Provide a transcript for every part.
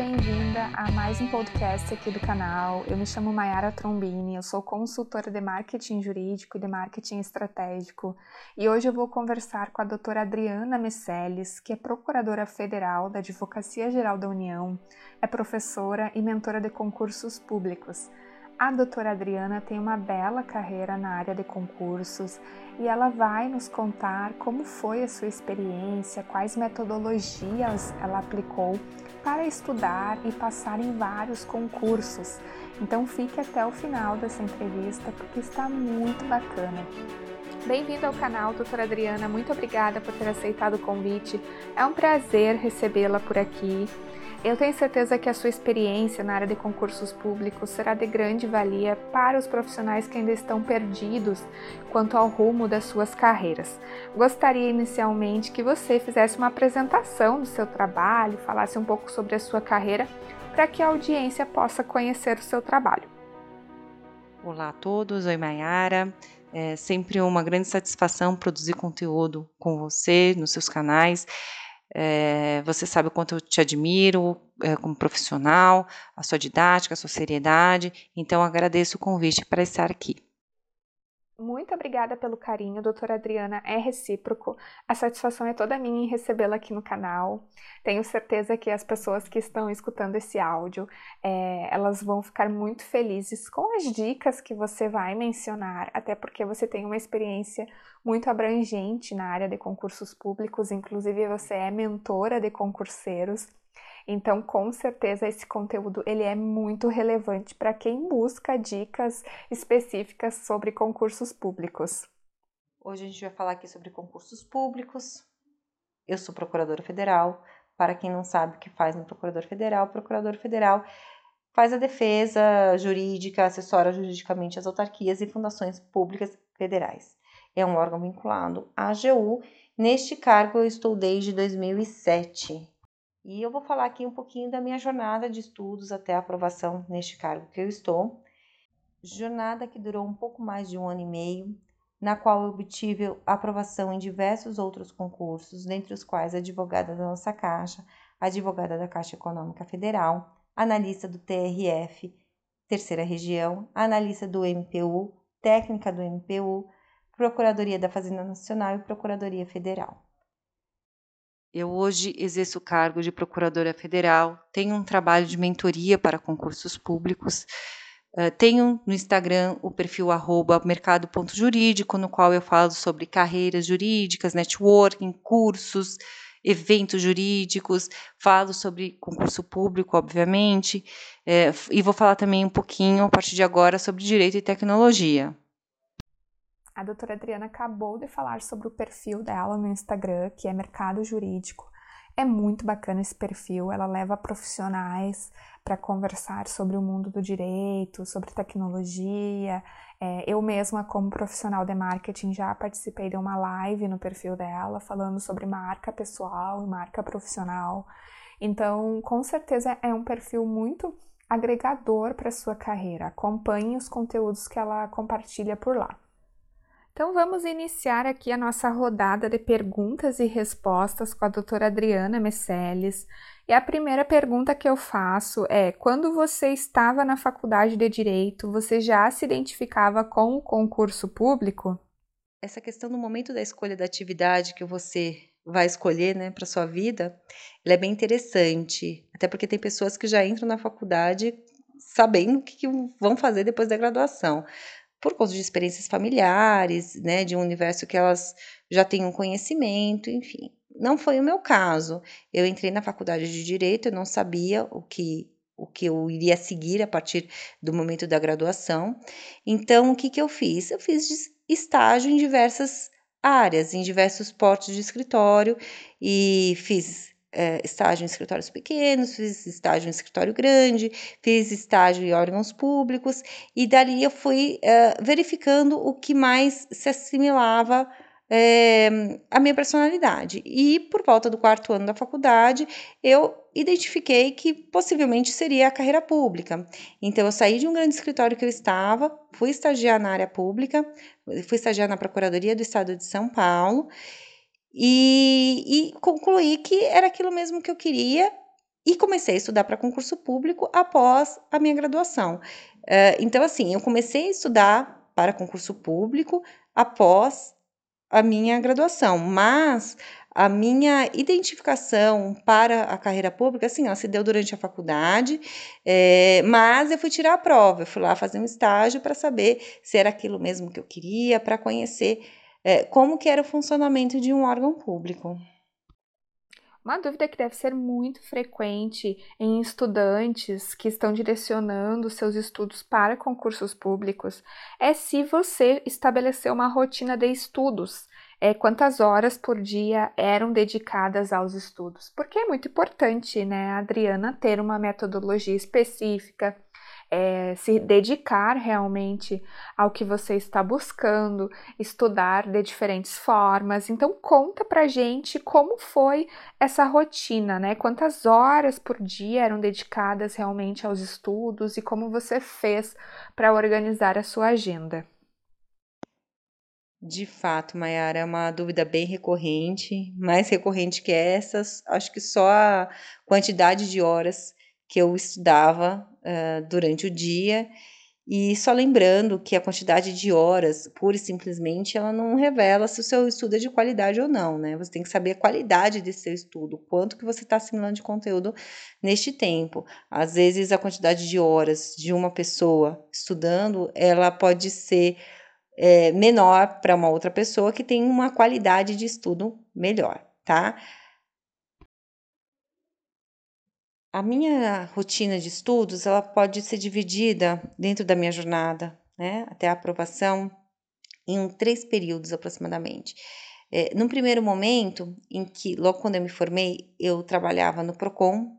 bem-vinda a mais um podcast aqui do canal. Eu me chamo Mayara Trombini, eu sou consultora de marketing jurídico e de marketing estratégico e hoje eu vou conversar com a doutora Adriana Meceles, que é procuradora federal da Advocacia Geral da União, é professora e mentora de concursos públicos. A doutora Adriana tem uma bela carreira na área de concursos e ela vai nos contar como foi a sua experiência, quais metodologias ela aplicou para estudar e passar em vários concursos. Então fique até o final dessa entrevista porque está muito bacana. Bem-vindo ao canal, doutora Adriana. Muito obrigada por ter aceitado o convite. É um prazer recebê-la por aqui. Eu tenho certeza que a sua experiência na área de concursos públicos será de grande valia para os profissionais que ainda estão perdidos quanto ao rumo das suas carreiras. Gostaria inicialmente que você fizesse uma apresentação do seu trabalho, falasse um pouco sobre a sua carreira, para que a audiência possa conhecer o seu trabalho. Olá a todos, oi Mayara. É sempre uma grande satisfação produzir conteúdo com você nos seus canais. É, você sabe o quanto eu te admiro é, como profissional, a sua didática, a sua seriedade. Então, agradeço o convite para estar aqui. Muito obrigada pelo carinho, doutora Adriana. É recíproco. A satisfação é toda minha em recebê-la aqui no canal. Tenho certeza que as pessoas que estão escutando esse áudio, é, elas vão ficar muito felizes com as dicas que você vai mencionar, até porque você tem uma experiência muito abrangente na área de concursos públicos, inclusive você é mentora de concurseiros. Então, com certeza esse conteúdo ele é muito relevante para quem busca dicas específicas sobre concursos públicos. Hoje a gente vai falar aqui sobre concursos públicos. Eu sou procuradora federal. Para quem não sabe o que faz no procurador federal, procurador federal faz a defesa jurídica, assessora juridicamente as autarquias e fundações públicas federais. É um órgão vinculado à AGU. Neste cargo eu estou desde 2007. E eu vou falar aqui um pouquinho da minha jornada de estudos até a aprovação neste cargo que eu estou. Jornada que durou um pouco mais de um ano e meio, na qual eu obtive aprovação em diversos outros concursos, dentre os quais advogada da nossa Caixa, advogada da Caixa Econômica Federal, analista do TRF, terceira região, analista do MPU, técnica do MPU, Procuradoria da Fazenda Nacional e Procuradoria Federal. Eu hoje exerço o cargo de procuradora federal, tenho um trabalho de mentoria para concursos públicos, uh, tenho no Instagram o perfil mercado.jurídico, no qual eu falo sobre carreiras jurídicas, networking, cursos, eventos jurídicos, falo sobre concurso público, obviamente, é, e vou falar também um pouquinho, a partir de agora, sobre direito e tecnologia. A doutora Adriana acabou de falar sobre o perfil dela no Instagram, que é Mercado Jurídico. É muito bacana esse perfil, ela leva profissionais para conversar sobre o mundo do direito, sobre tecnologia. É, eu mesma, como profissional de marketing, já participei de uma live no perfil dela falando sobre marca pessoal e marca profissional. Então, com certeza é um perfil muito agregador para sua carreira. Acompanhe os conteúdos que ela compartilha por lá. Então vamos iniciar aqui a nossa rodada de perguntas e respostas com a doutora Adriana Meceles. E a primeira pergunta que eu faço é: quando você estava na faculdade de Direito, você já se identificava com o concurso público? Essa questão no momento da escolha da atividade que você vai escolher né, para sua vida, ela é bem interessante. Até porque tem pessoas que já entram na faculdade sabendo o que vão fazer depois da graduação por conta de experiências familiares, né, de um universo que elas já têm um conhecimento, enfim. Não foi o meu caso. Eu entrei na faculdade de direito, eu não sabia o que o que eu iria seguir a partir do momento da graduação. Então, o que, que eu fiz? Eu fiz estágio em diversas áreas, em diversos portos de escritório e fiz é, estágio em escritórios pequenos, fiz estágio em escritório grande, fiz estágio em órgãos públicos, e dali eu fui é, verificando o que mais se assimilava é, à minha personalidade. E por volta do quarto ano da faculdade, eu identifiquei que possivelmente seria a carreira pública. Então, eu saí de um grande escritório que eu estava, fui estagiar na área pública, fui estagiar na Procuradoria do Estado de São Paulo e, e concluí que era aquilo mesmo que eu queria e comecei a estudar para concurso público após a minha graduação. Uh, então, assim, eu comecei a estudar para concurso público após a minha graduação, mas a minha identificação para a carreira pública, assim, ela se deu durante a faculdade, é, mas eu fui tirar a prova, eu fui lá fazer um estágio para saber se era aquilo mesmo que eu queria, para conhecer é, como que era o funcionamento de um órgão público. Uma dúvida que deve ser muito frequente em estudantes que estão direcionando seus estudos para concursos públicos é se você estabeleceu uma rotina de estudos é, quantas horas por dia eram dedicadas aos estudos. Porque é muito importante, né, Adriana, ter uma metodologia específica, é, se dedicar realmente ao que você está buscando, estudar de diferentes formas. Então, conta pra gente como foi essa rotina, né? Quantas horas por dia eram dedicadas realmente aos estudos e como você fez para organizar a sua agenda. De fato, Mayara, é uma dúvida bem recorrente, mais recorrente que essas. Acho que só a quantidade de horas que eu estudava uh, durante o dia. E só lembrando que a quantidade de horas, pura e simplesmente, ela não revela se o seu estudo é de qualidade ou não, né? Você tem que saber a qualidade desse seu estudo, quanto que você está assimilando de conteúdo neste tempo. Às vezes, a quantidade de horas de uma pessoa estudando, ela pode ser é, menor para uma outra pessoa que tem uma qualidade de estudo melhor, tá? A minha rotina de estudos, ela pode ser dividida dentro da minha jornada, né, até a aprovação, em três períodos aproximadamente. É, num primeiro momento, em que logo quando eu me formei, eu trabalhava no Procon,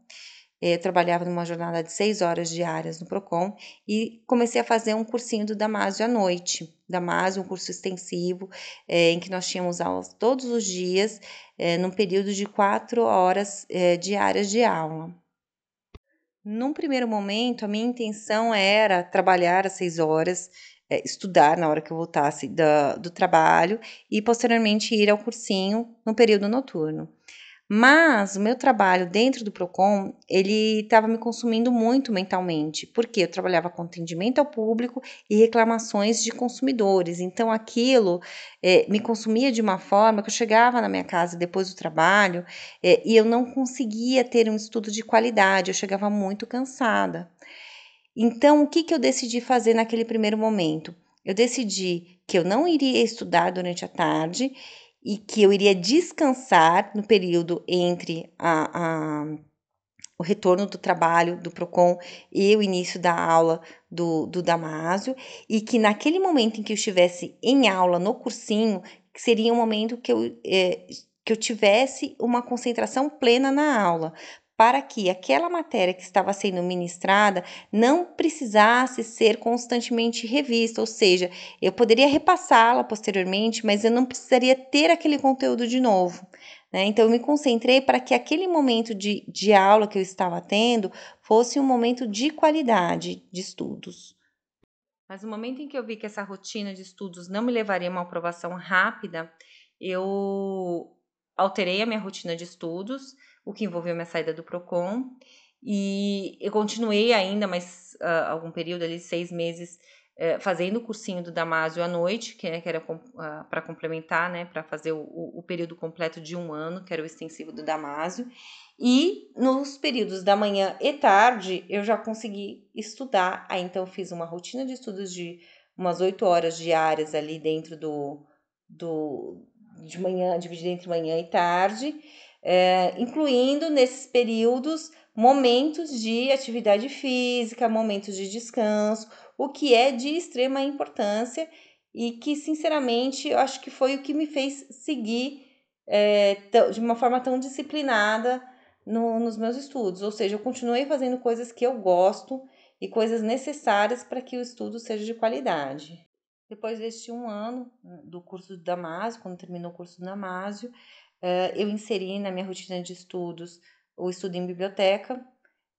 eu trabalhava numa jornada de seis horas diárias no Procon e comecei a fazer um cursinho do Damásio à noite. Damásio, um curso extensivo, é, em que nós tínhamos aulas todos os dias, é, num período de quatro horas é, diárias de aula. Num primeiro momento, a minha intenção era trabalhar às seis horas, é, estudar na hora que eu voltasse do, do trabalho e posteriormente ir ao cursinho no período noturno. Mas o meu trabalho dentro do Procon, ele estava me consumindo muito mentalmente, porque eu trabalhava com atendimento ao público e reclamações de consumidores. Então aquilo é, me consumia de uma forma que eu chegava na minha casa depois do trabalho é, e eu não conseguia ter um estudo de qualidade, eu chegava muito cansada. Então, o que, que eu decidi fazer naquele primeiro momento? Eu decidi que eu não iria estudar durante a tarde e que eu iria descansar no período entre a, a, o retorno do trabalho do PROCON e o início da aula do, do Damásio, e que naquele momento em que eu estivesse em aula no cursinho, seria um momento que eu, é, que eu tivesse uma concentração plena na aula, para que aquela matéria que estava sendo ministrada não precisasse ser constantemente revista, ou seja, eu poderia repassá-la posteriormente, mas eu não precisaria ter aquele conteúdo de novo. Né? Então, eu me concentrei para que aquele momento de, de aula que eu estava tendo fosse um momento de qualidade de estudos. Mas no momento em que eu vi que essa rotina de estudos não me levaria a uma aprovação rápida, eu alterei a minha rotina de estudos o que envolveu minha saída do Procon. E eu continuei ainda, mas uh, algum período ali, seis meses, uh, fazendo o cursinho do Damásio à noite, que, né, que era uh, ah, para complementar, né, para fazer o, o, período completo de um ano, que era o extensivo do Damásio. E nos períodos da manhã e tarde, eu já consegui estudar. Aí então fiz uma rotina de estudos de umas oito horas diárias ali dentro do, do de manhã, dividida entre manhã e tarde é, incluindo nesses períodos momentos de atividade física, momentos de descanso, o que é de extrema importância e que, sinceramente, eu acho que foi o que me fez seguir é, de uma forma tão disciplinada no, nos meus estudos. Ou seja, eu continuei fazendo coisas que eu gosto e coisas necessárias para que o estudo seja de qualidade. Depois deste um ano do curso do Damásio, quando terminou o curso do Damásio, eu inseri na minha rotina de estudos o estudo em biblioteca.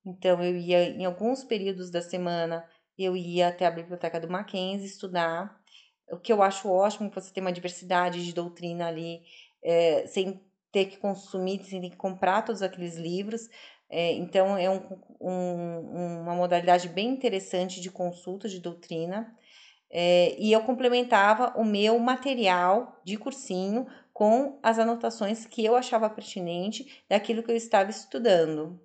Então, eu ia em alguns períodos da semana, eu ia até a biblioteca do Mackenzie estudar. O que eu acho ótimo, você ter uma diversidade de doutrina ali, é, sem ter que consumir, você tem que comprar todos aqueles livros. É, então, é um, um, uma modalidade bem interessante de consulta de doutrina. É, e eu complementava o meu material de cursinho com as anotações que eu achava pertinente daquilo que eu estava estudando.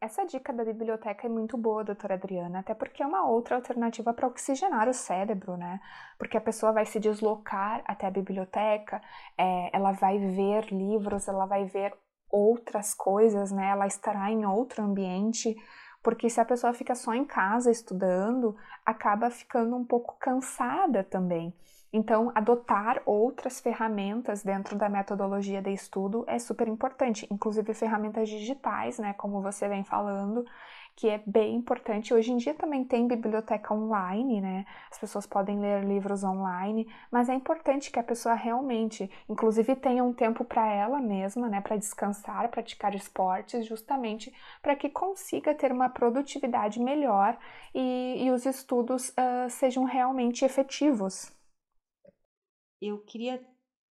Essa dica da biblioteca é muito boa, doutora Adriana, até porque é uma outra alternativa para oxigenar o cérebro, né? Porque a pessoa vai se deslocar até a biblioteca, é, ela vai ver livros, ela vai ver outras coisas, né? Ela estará em outro ambiente, porque se a pessoa fica só em casa estudando, acaba ficando um pouco cansada também. Então, adotar outras ferramentas dentro da metodologia de estudo é super importante, inclusive ferramentas digitais, né, como você vem falando, que é bem importante. Hoje em dia também tem biblioteca online, né? As pessoas podem ler livros online, mas é importante que a pessoa realmente, inclusive, tenha um tempo para ela mesma, né, para descansar, praticar esportes, justamente para que consiga ter uma produtividade melhor e, e os estudos uh, sejam realmente efetivos. Eu queria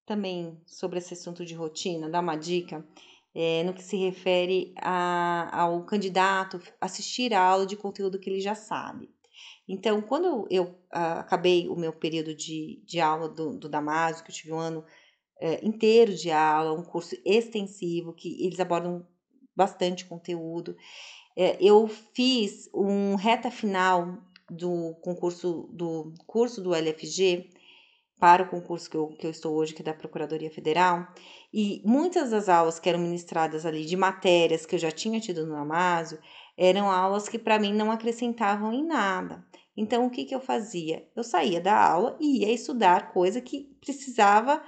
também, sobre esse assunto de rotina, dar uma dica é, no que se refere a, ao candidato assistir a aula de conteúdo que ele já sabe. Então, quando eu uh, acabei o meu período de, de aula do, do Damásio, que eu tive um ano uh, inteiro de aula, um curso extensivo, que eles abordam bastante conteúdo, uh, eu fiz um reta final do concurso do curso do LFG para o concurso que eu, que eu estou hoje, que é da Procuradoria Federal, e muitas das aulas que eram ministradas ali de matérias que eu já tinha tido no Amásio, eram aulas que para mim não acrescentavam em nada. Então, o que, que eu fazia? Eu saía da aula e ia estudar coisa que precisava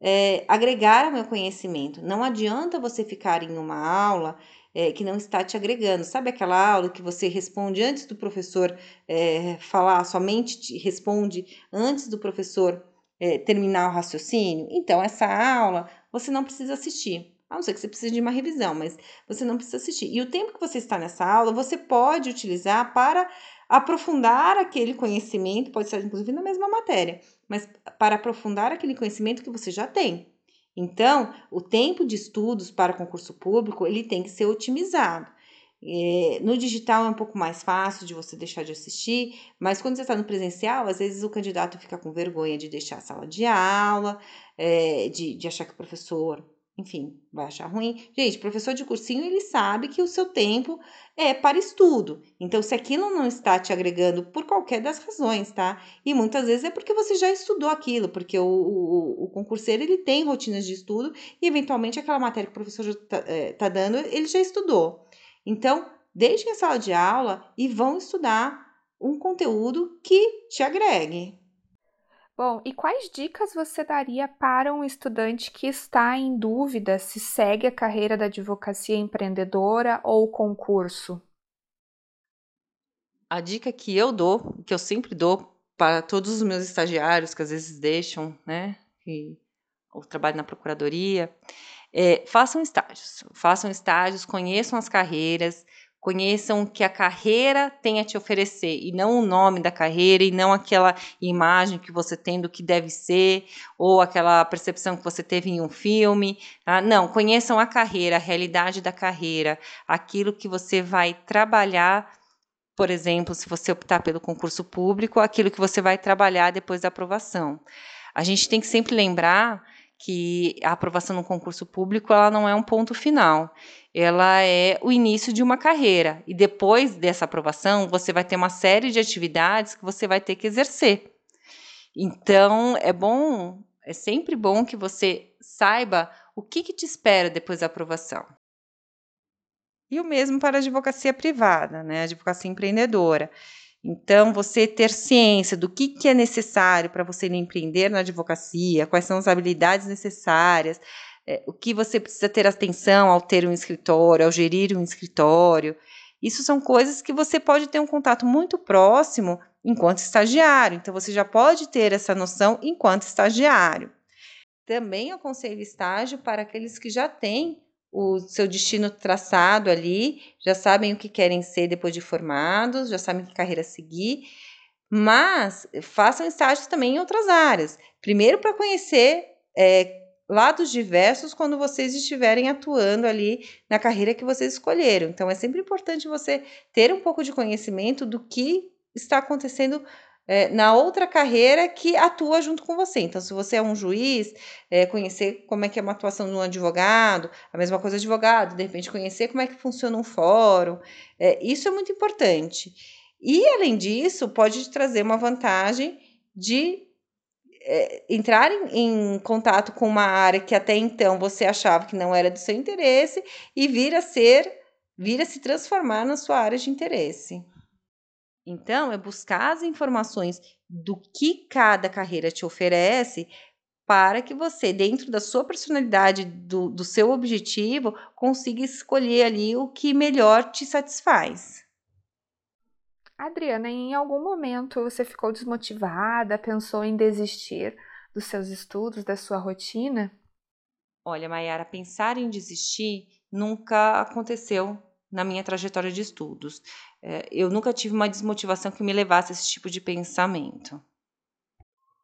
é, agregar ao meu conhecimento. Não adianta você ficar em uma aula é, que não está te agregando. Sabe aquela aula que você responde antes do professor é, falar, somente te responde antes do professor é, terminar o raciocínio? Então, essa aula você não precisa assistir. A não ser que você precise de uma revisão, mas você não precisa assistir. E o tempo que você está nessa aula, você pode utilizar para aprofundar aquele conhecimento, pode ser inclusive na mesma matéria, mas para aprofundar aquele conhecimento que você já tem. Então, o tempo de estudos para concurso público ele tem que ser otimizado. É, no digital é um pouco mais fácil de você deixar de assistir, mas quando você está no presencial, às vezes o candidato fica com vergonha de deixar a sala de aula, é, de, de achar que o professor enfim, vai achar ruim. Gente, professor de cursinho, ele sabe que o seu tempo é para estudo. Então, se aquilo não está te agregando por qualquer das razões, tá? E muitas vezes é porque você já estudou aquilo, porque o, o, o concurseiro, ele tem rotinas de estudo e, eventualmente, aquela matéria que o professor está é, tá dando, ele já estudou. Então, deixem a sala de aula e vão estudar um conteúdo que te agregue. Bom, e quais dicas você daria para um estudante que está em dúvida se segue a carreira da advocacia empreendedora ou concurso? A dica que eu dou, que eu sempre dou para todos os meus estagiários que às vezes deixam, né, que, o trabalho na procuradoria, é, façam estágios, façam estágios, conheçam as carreiras, conheçam o que a carreira tem a te oferecer e não o nome da carreira e não aquela imagem que você tem do que deve ser ou aquela percepção que você teve em um filme. Tá? Não, conheçam a carreira, a realidade da carreira, aquilo que você vai trabalhar. Por exemplo, se você optar pelo concurso público, aquilo que você vai trabalhar depois da aprovação. A gente tem que sempre lembrar que a aprovação no concurso público ela não é um ponto final, ela é o início de uma carreira e depois dessa aprovação você vai ter uma série de atividades que você vai ter que exercer. Então é bom, é sempre bom que você saiba o que, que te espera depois da aprovação. E o mesmo para a advocacia privada, né? A advocacia empreendedora. Então, você ter ciência do que, que é necessário para você empreender na advocacia, quais são as habilidades necessárias, é, o que você precisa ter atenção ao ter um escritório, ao gerir um escritório. Isso são coisas que você pode ter um contato muito próximo enquanto estagiário. Então, você já pode ter essa noção enquanto estagiário. Também aconselho estágio para aqueles que já têm o seu destino traçado ali, já sabem o que querem ser depois de formados, já sabem que carreira seguir, mas façam estágios também em outras áreas. Primeiro, para conhecer é, lados diversos quando vocês estiverem atuando ali na carreira que vocês escolheram. Então, é sempre importante você ter um pouco de conhecimento do que está acontecendo é, na outra carreira que atua junto com você. Então, se você é um juiz, é, conhecer como é que é uma atuação de um advogado, a mesma coisa advogado, de repente conhecer como é que funciona um fórum, é, isso é muito importante. E, além disso, pode te trazer uma vantagem de entrar em, em, contato com uma área que até então você achava que não era do seu interesse e vir a ser, vir a se transformar na sua área de interesse. Então, é buscar as informações do que cada carreira te oferece para que você, dentro da sua personalidade, do, do seu objetivo, consiga escolher ali o que melhor te satisfaz. Adriana, em algum momento você ficou desmotivada, pensou em desistir dos seus estudos, da sua rotina? Olha, Mayara, pensar em desistir nunca aconteceu na minha trajetória de estudos. É, eu nunca tive uma desmotivação que me levasse a esse tipo de pensamento.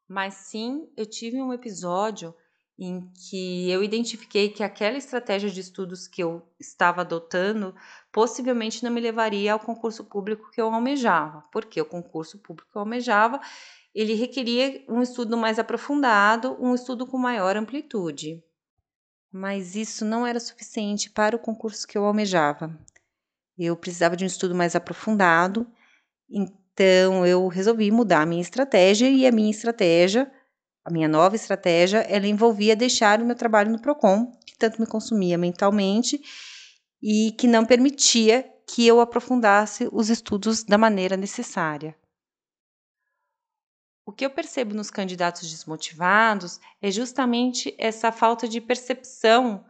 Mas sim, eu tive um episódio em que eu identifiquei que aquela estratégia de estudos que eu estava adotando possivelmente não me levaria ao concurso público que eu almejava, porque o concurso público que eu almejava ele requeria um estudo mais aprofundado, um estudo com maior amplitude. Mas isso não era suficiente para o concurso que eu almejava. Eu precisava de um estudo mais aprofundado, então eu resolvi mudar a minha estratégia e a minha estratégia, a minha nova estratégia, ela envolvia deixar o meu trabalho no Procon, que tanto me consumia mentalmente e que não permitia que eu aprofundasse os estudos da maneira necessária. O que eu percebo nos candidatos desmotivados é justamente essa falta de percepção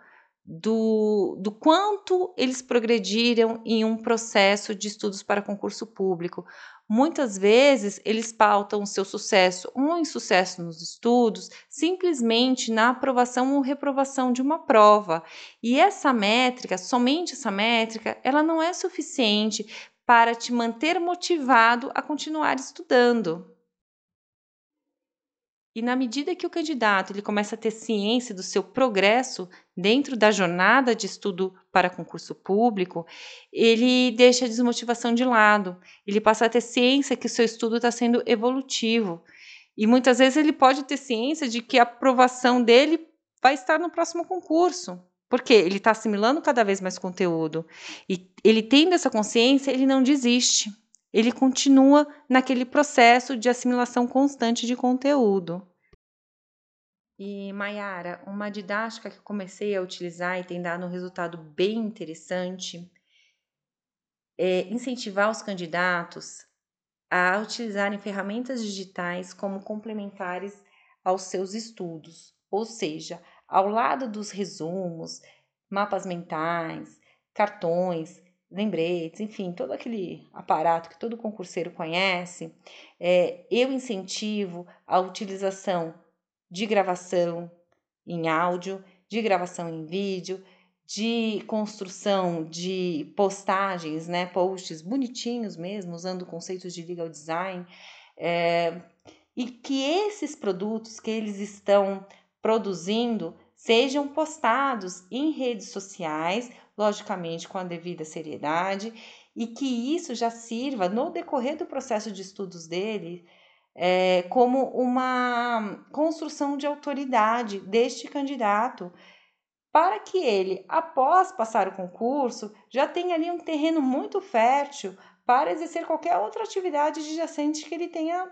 do, do quanto eles progrediram em um processo de estudos para concurso público. Muitas vezes eles pautam o seu sucesso ou insucesso nos estudos simplesmente na aprovação ou reprovação de uma prova. E essa métrica, somente essa métrica, ela não é suficiente para te manter motivado a continuar estudando. E na medida que o candidato ele começa a ter ciência do seu progresso dentro da jornada de estudo para concurso público, ele deixa a desmotivação de lado. Ele passa a ter ciência que o seu estudo está sendo evolutivo. E muitas vezes ele pode ter ciência de que a aprovação dele vai estar no próximo concurso. Porque ele está assimilando cada vez mais conteúdo. E ele tendo essa consciência, ele não desiste ele continua naquele processo de assimilação constante de conteúdo. E Mayara, uma didática que comecei a utilizar e tem dado um resultado bem interessante é incentivar os candidatos a utilizarem ferramentas digitais como complementares aos seus estudos, ou seja, ao lado dos resumos, mapas mentais, cartões, lembretes, enfim, todo aquele aparato que todo concurseiro conhece, é, eu incentivo a utilização de gravação em áudio, de gravação em vídeo, de construção de postagens, né, posts bonitinhos mesmo, usando conceitos de legal design, é, e que esses produtos que eles estão produzindo sejam postados em redes sociais logicamente com a devida seriedade, e que isso já sirva no decorrer do processo de estudos dele é, como uma construção de autoridade deste candidato, para que ele, após passar o concurso, já tenha ali um terreno muito fértil para exercer qualquer outra atividade adjacente que ele tenha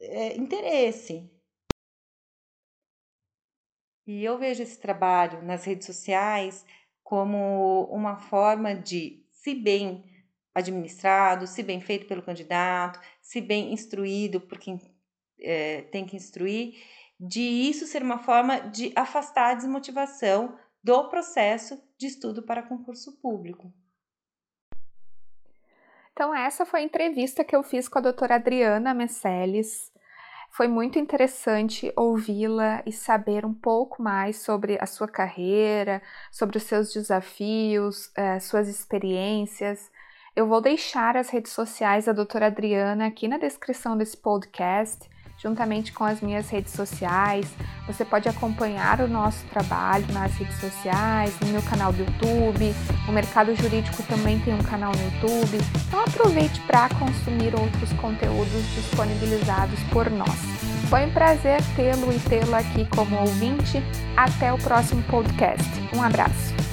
é, interesse. E eu vejo esse trabalho nas redes sociais como uma forma de, se bem administrado, se bem feito pelo candidato, se bem instruído por quem é, tem que instruir, de isso ser uma forma de afastar a desmotivação do processo de estudo para concurso público. Então, essa foi a entrevista que eu fiz com a doutora Adriana Messeles, foi muito interessante ouvi-la e saber um pouco mais sobre a sua carreira, sobre os seus desafios, uh, suas experiências. Eu vou deixar as redes sociais da doutora Adriana aqui na descrição desse podcast. Juntamente com as minhas redes sociais. Você pode acompanhar o nosso trabalho nas redes sociais, no meu canal do YouTube. O Mercado Jurídico também tem um canal no YouTube. Então aproveite para consumir outros conteúdos disponibilizados por nós. Foi um prazer tê-lo e tê-la aqui como ouvinte. Até o próximo podcast. Um abraço.